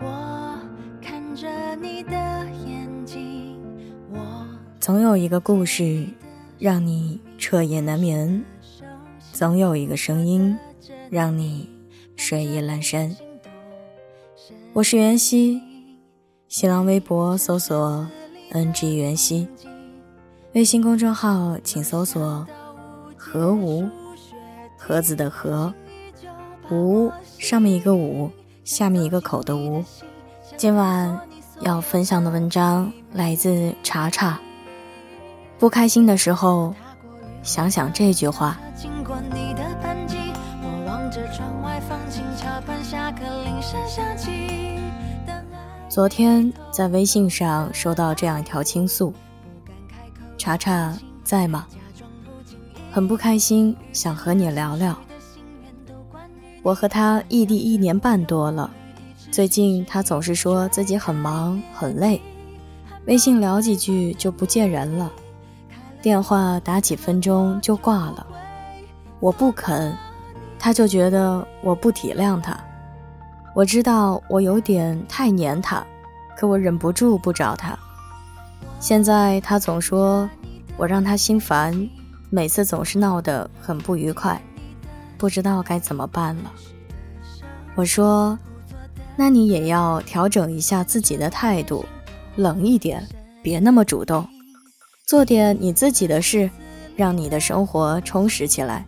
我看着你的眼睛，我总有一个故事让你彻夜难眠，总有一个声音让你睡意阑珊。我是袁熙，新浪微博搜索 “ng 袁熙”，微信公众号请搜索“何无”，盒子的盒，无上面一个五，下面一个口的无。今晚要分享的文章来自查查。不开心的时候，想想这句话。昨天在微信上收到这样一条倾诉：查查在吗？很不开心，想和你聊聊。我和他异地一年半多了，最近他总是说自己很忙很累，微信聊几句就不见人了。电话打几分钟就挂了，我不肯，他就觉得我不体谅他。我知道我有点太黏他，可我忍不住不找他。现在他总说我让他心烦，每次总是闹得很不愉快，不知道该怎么办了。我说，那你也要调整一下自己的态度，冷一点，别那么主动。做点你自己的事，让你的生活充实起来。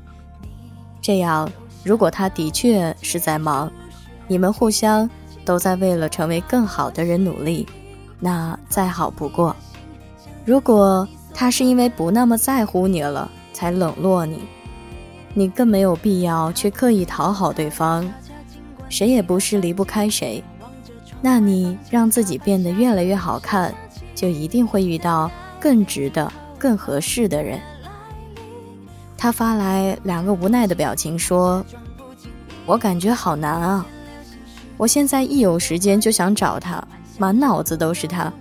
这样，如果他的确是在忙，你们互相都在为了成为更好的人努力，那再好不过。如果他是因为不那么在乎你了才冷落你，你更没有必要去刻意讨好对方。谁也不是离不开谁，那你让自己变得越来越好看，就一定会遇到。更值得、更合适的人。他发来两个无奈的表情，说：“我感觉好难啊！我现在一有时间就想找他，满脑子都是他。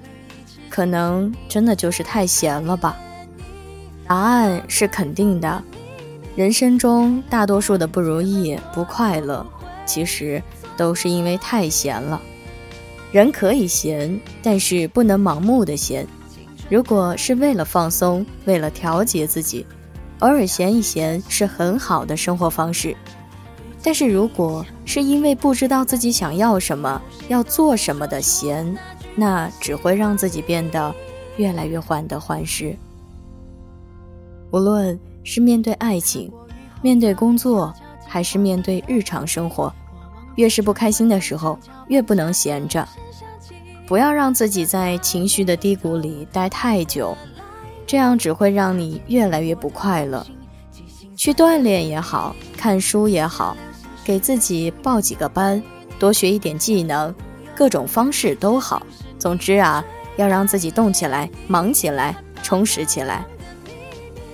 可能真的就是太闲了吧？”答案是肯定的。人生中大多数的不如意、不快乐，其实都是因为太闲了。人可以闲，但是不能盲目的闲。如果是为了放松，为了调节自己，偶尔闲一闲是很好的生活方式。但是如果是因为不知道自己想要什么、要做什么的闲，那只会让自己变得越来越患得患失。无论是面对爱情、面对工作，还是面对日常生活，越是不开心的时候，越不能闲着。不要让自己在情绪的低谷里待太久，这样只会让你越来越不快乐。去锻炼也好看书也好，给自己报几个班，多学一点技能，各种方式都好。总之啊，要让自己动起来、忙起来、充实起来。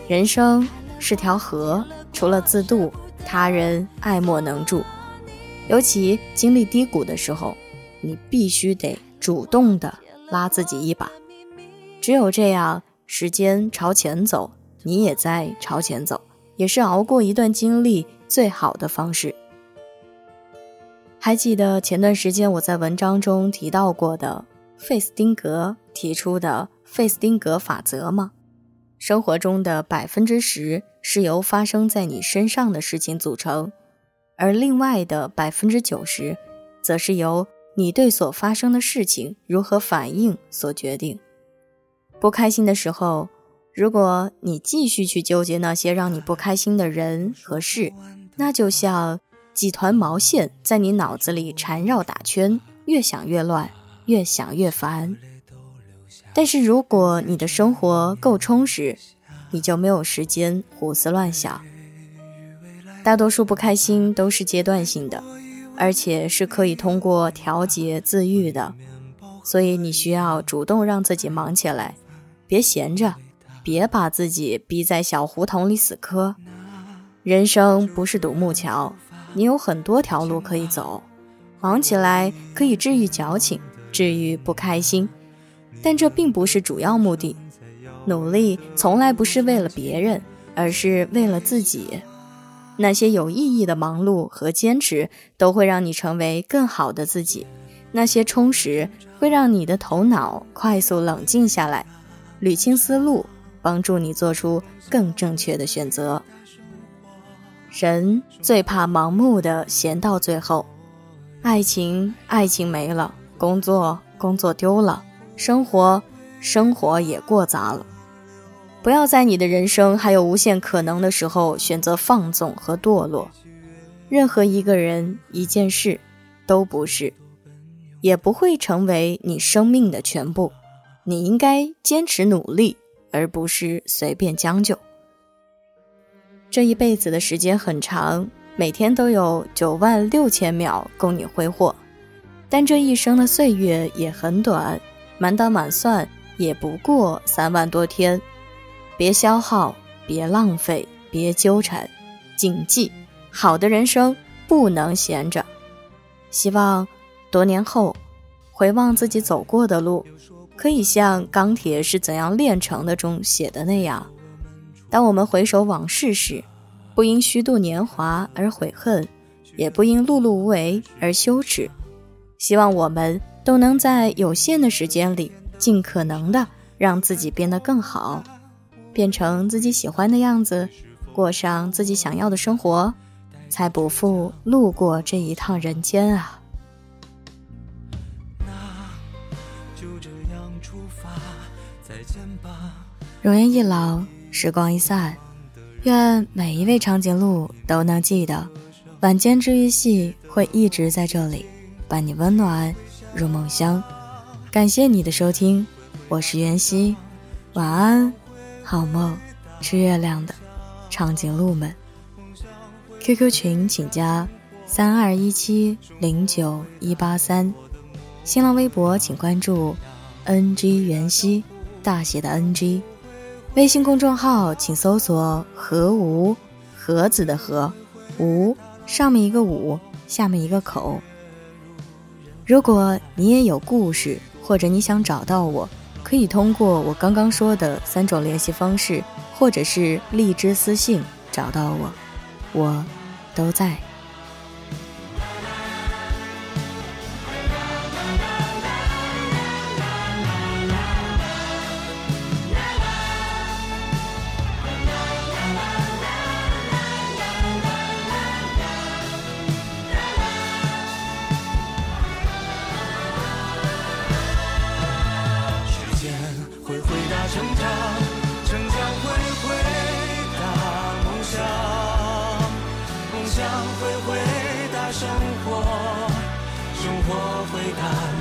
人生是条河，除了自渡，他人爱莫能助。尤其经历低谷的时候，你必须得。主动的拉自己一把，只有这样，时间朝前走，你也在朝前走，也是熬过一段经历最好的方式。还记得前段时间我在文章中提到过的费斯汀格提出的费斯汀格法则吗？生活中的百分之十是由发生在你身上的事情组成，而另外的百分之九十，则是由。你对所发生的事情如何反应所决定。不开心的时候，如果你继续去纠结那些让你不开心的人和事，那就像几团毛线在你脑子里缠绕打圈，越想越乱，越想越烦。但是如果你的生活够充实，你就没有时间胡思乱想。大多数不开心都是阶段性的。而且是可以通过调节自愈的，所以你需要主动让自己忙起来，别闲着，别把自己逼在小胡同里死磕。人生不是独木桥，你有很多条路可以走。忙起来可以治愈矫情，治愈不开心，但这并不是主要目的。努力从来不是为了别人，而是为了自己。那些有意义的忙碌和坚持，都会让你成为更好的自己。那些充实会让你的头脑快速冷静下来，捋清思路，帮助你做出更正确的选择。人最怕盲目的闲到最后，爱情爱情没了，工作工作丢了，生活生活也过杂了。不要在你的人生还有无限可能的时候选择放纵和堕落。任何一个人、一件事，都不是，也不会成为你生命的全部。你应该坚持努力，而不是随便将就。这一辈子的时间很长，每天都有九万六千秒供你挥霍，但这一生的岁月也很短，满打满算也不过三万多天。别消耗，别浪费，别纠缠，谨记：好的人生不能闲着。希望多年后回望自己走过的路，可以像《钢铁是怎样炼成的》中写的那样。当我们回首往事时，不因虚度年华而悔恨，也不因碌碌无为而羞耻。希望我们都能在有限的时间里，尽可能的让自己变得更好，变成自己喜欢的样子，过上自己想要的生活，才不负路过这一趟人间啊！容颜一老。时光一散，愿每一位长颈鹿都能记得，晚间治愈系会一直在这里，伴你温暖入梦乡。感谢你的收听，我是袁熙，晚安，好梦，吃月亮的长颈鹿们。QQ 群请加三二一七零九一八三，新浪微博请关注 NG 袁熙，大写的 NG。微信公众号请搜索“何无”，盒子的“何”，无上面一个“五”，下面一个口。如果你也有故事，或者你想找到我，可以通过我刚刚说的三种联系方式，或者是荔枝私信找到我，我都在。成长成长会回答梦想梦想会回答生活生活回答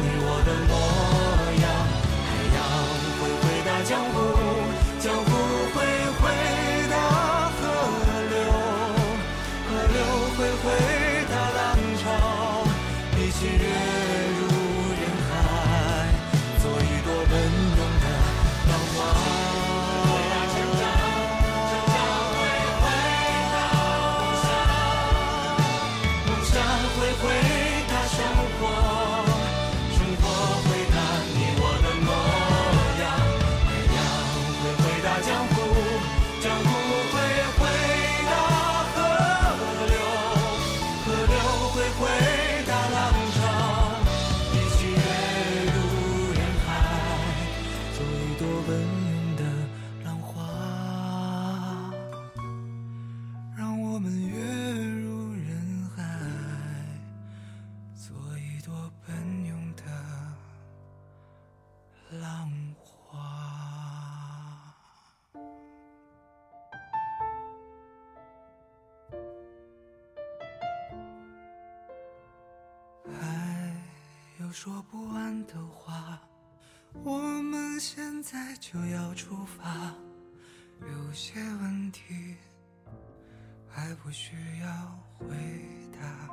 说不完的话，我们现在就要出发。有些问题还不需要回答。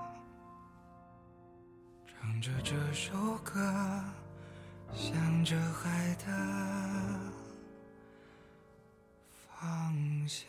唱着这首歌，向着海的方向。